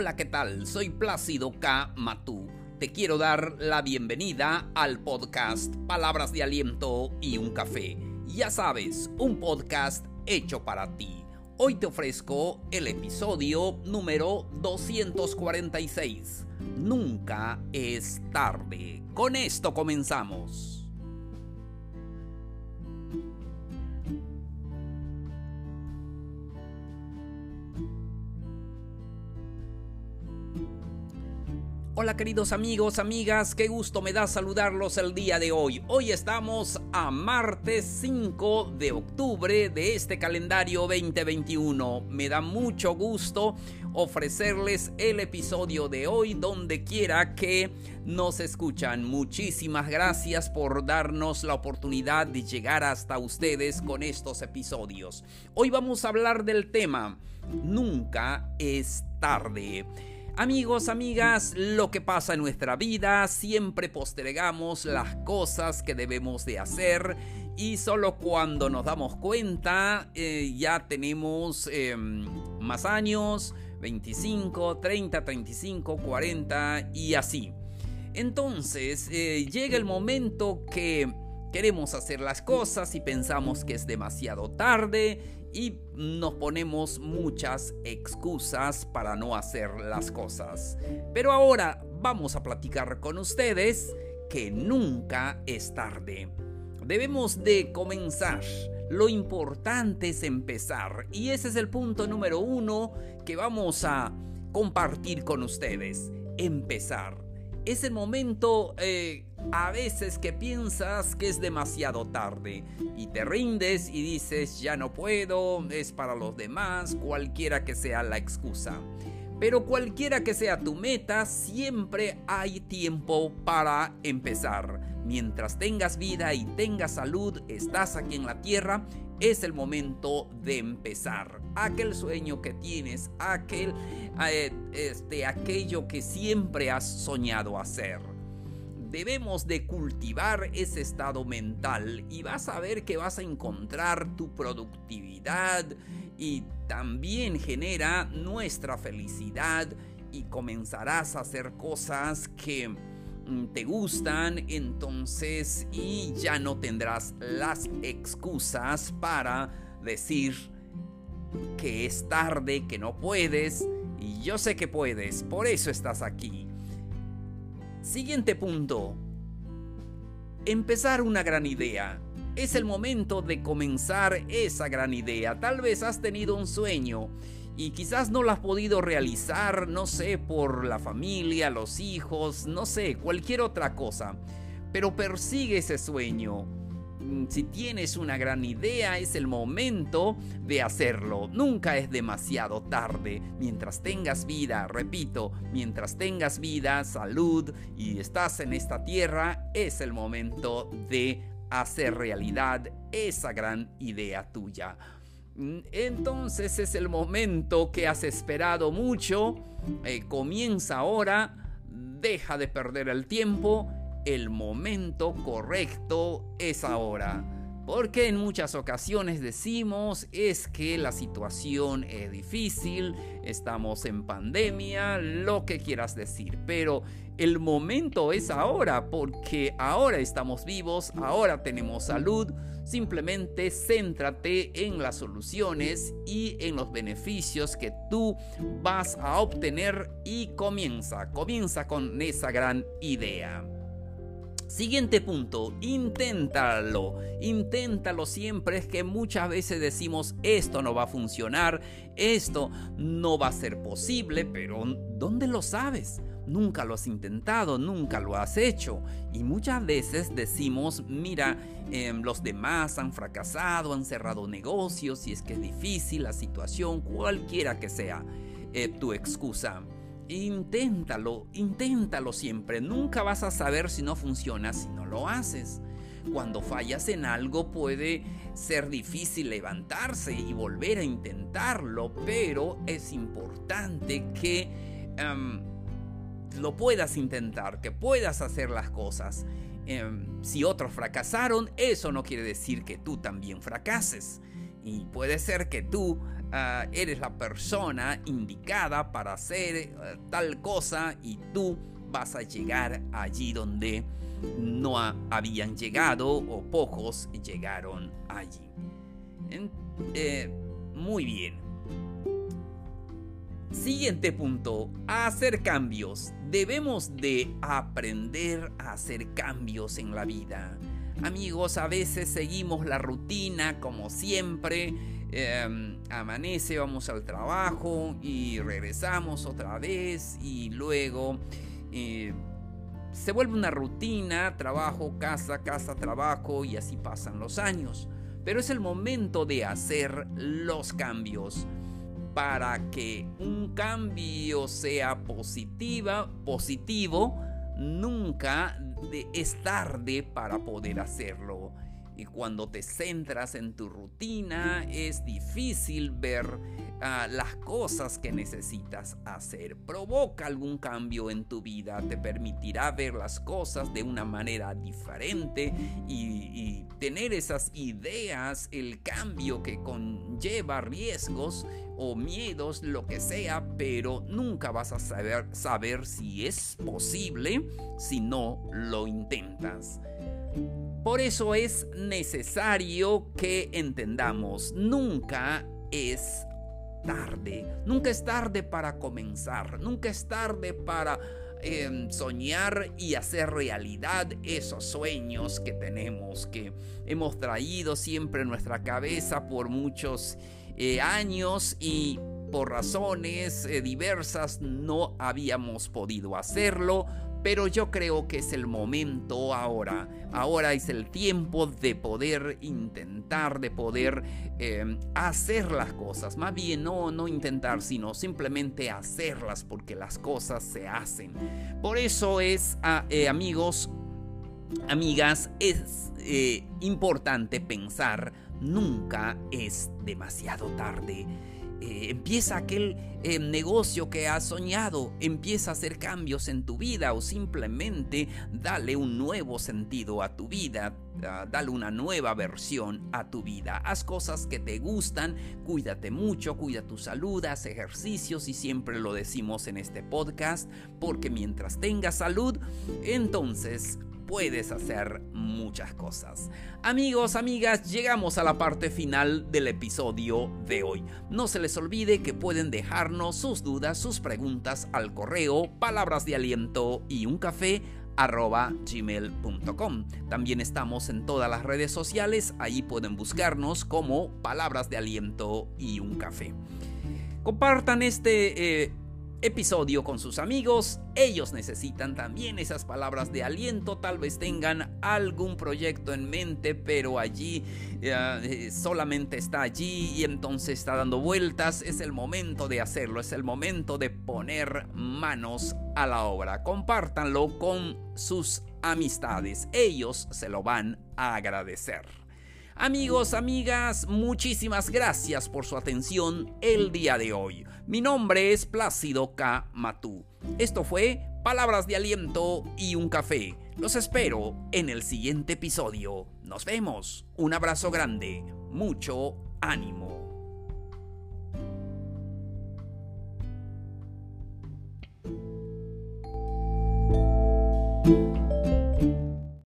Hola, ¿qué tal? Soy Plácido K. Matú. Te quiero dar la bienvenida al podcast Palabras de Aliento y un Café. Ya sabes, un podcast hecho para ti. Hoy te ofrezco el episodio número 246. Nunca es tarde. Con esto comenzamos. Hola queridos amigos, amigas, qué gusto me da saludarlos el día de hoy. Hoy estamos a martes 5 de octubre de este calendario 2021. Me da mucho gusto ofrecerles el episodio de hoy donde quiera que nos escuchan. Muchísimas gracias por darnos la oportunidad de llegar hasta ustedes con estos episodios. Hoy vamos a hablar del tema Nunca es tarde. Amigos, amigas, lo que pasa en nuestra vida, siempre postergamos las cosas que debemos de hacer y solo cuando nos damos cuenta eh, ya tenemos em, más años, 25, 30, 35, 40 y así. Entonces eh, llega el momento que queremos hacer las cosas y pensamos que es demasiado tarde y nos ponemos muchas excusas para no hacer las cosas. Pero ahora vamos a platicar con ustedes que nunca es tarde. Debemos de comenzar. Lo importante es empezar. Y ese es el punto número uno que vamos a compartir con ustedes. Empezar. Es el momento eh, a veces que piensas que es demasiado tarde y te rindes y dices ya no puedo, es para los demás, cualquiera que sea la excusa. Pero cualquiera que sea tu meta, siempre hay tiempo para empezar. Mientras tengas vida y tengas salud, estás aquí en la tierra, es el momento de empezar. Aquel sueño que tienes, aquel, eh, este, aquello que siempre has soñado hacer debemos de cultivar ese estado mental y vas a ver que vas a encontrar tu productividad y también genera nuestra felicidad y comenzarás a hacer cosas que mm, te gustan entonces y ya no tendrás las excusas para decir que es tarde, que no puedes y yo sé que puedes, por eso estás aquí. Siguiente punto. Empezar una gran idea. Es el momento de comenzar esa gran idea. Tal vez has tenido un sueño y quizás no lo has podido realizar, no sé, por la familia, los hijos, no sé, cualquier otra cosa. Pero persigue ese sueño si tienes una gran idea, es el momento de hacerlo. Nunca es demasiado tarde. Mientras tengas vida, repito, mientras tengas vida, salud y estás en esta tierra, es el momento de hacer realidad esa gran idea tuya. Mm, entonces es el momento que has esperado mucho. Eh, comienza ahora. Deja de perder el tiempo el momento correcto es ahora. Porque en muchas ocasiones decimos es que la situación es difícil, estamos en pandemia, lo que quieras decir, pero el momento es ahora porque ahora estamos vivos, ahora tenemos salud, simplemente céntrate en las soluciones y en los beneficios que tú vas a obtener y comienza, comienza con esa gran idea. Siguiente punto, inténtalo. Inténtalo siempre. Es que muchas veces decimos esto no va a funcionar, esto no va a ser posible, pero ¿dónde lo sabes? Nunca lo has intentado, nunca lo has hecho. Y muchas veces decimos, mira, em, los demás han fracasado, han cerrado negocios, y es que es difícil la situación, cualquiera que sea eh, tu excusa. Inténtalo, inténtalo siempre. Nunca vas a saber si no funciona si no lo haces. Cuando fallas en algo puede ser difícil levantarse y volver a intentarlo, pero es importante que em, lo puedas intentar, que puedas hacer las cosas. Em, si otros fracasaron, eso no quiere decir que tú también fracases. Y puede ser que tú ah, eres la persona indicada para hacer eh, tal cosa y tú vas a llegar allí donde no habían llegado o pocos llegaron allí. Eh, muy bien. Siguiente punto, hacer cambios. Debemos de aprender a hacer cambios en la vida. Amigos, a veces seguimos la rutina como siempre. Em, amanece, vamos al trabajo y regresamos otra vez y luego eh, se vuelve una rutina, trabajo, casa, casa, trabajo y así pasan los años. Pero es el momento de hacer los cambios para que un cambio sea positiva, positivo, nunca es tarde para poder hacerlo. Y cuando te centras en tu rutina es difícil ver ah, las cosas que necesitas hacer. Provoca algún cambio en tu vida, te permitirá ver las cosas de una manera diferente y, tener esas ideas, el cambio que conlleva riesgos o miedos, lo que sea, pero nunca vas a saber, saber si es posible si no lo intentas. Por eso es necesario que entendamos, nunca es tarde, nunca es tarde para comenzar, nunca es tarde para em, soñar y hacer realidad esos sueños que tenemos, que hemos traído siempre en nuestra cabeza por muchos eh, años y por razones eh, diversas no habíamos podido hacerlo pero yo creo que es el momento ahora. Ahora es el tiempo de poder intentar, de poder em, hacer las cosas. Más bien no, no intentar, sino simplemente hacerlas porque las cosas se hacen. Por eso es, ah, eh, amigos, amigas, es eh, importante pensar, nunca es demasiado tarde. Eh, empieza aquel eh, negocio que has soñado, empieza a hacer cambios en tu vida o simplemente dale un nuevo sentido a tu vida, ah, dale una nueva versión a tu vida. Haz cosas que te gustan, cuídate mucho, cuida tu salud, haz ejercicios y siempre lo decimos en este podcast, porque mientras tengas salud, entonces puedes hacer muchas cosas. Amigos, amigas, llegamos a la parte final del episodio de hoy. No se les olvide que pueden dejarnos sus dudas, sus preguntas al correo palabras de aliento y un café arroba. También estamos en todas las redes sociales, ahí pueden buscarnos como palabras de aliento y un café. Compartan este eh, episodio con sus amigos. Ellos necesitan también esas palabras de aliento. Tal vez tengan algún proyecto en mente, pero allí eh, solamente está allí y entonces está dando vueltas. Es el momento de hacerlo, es el momento de poner manos a la obra. Compártanlo con sus amistades. Ellos se lo van a agradecer. Amigos, amigas, muchísimas gracias por su atención el día de hoy. Mi nombre es Plácido K. Matú. Esto fue Palabras de Aliento y un Café. Los espero en el siguiente episodio. Nos vemos. Un abrazo grande. Mucho ánimo.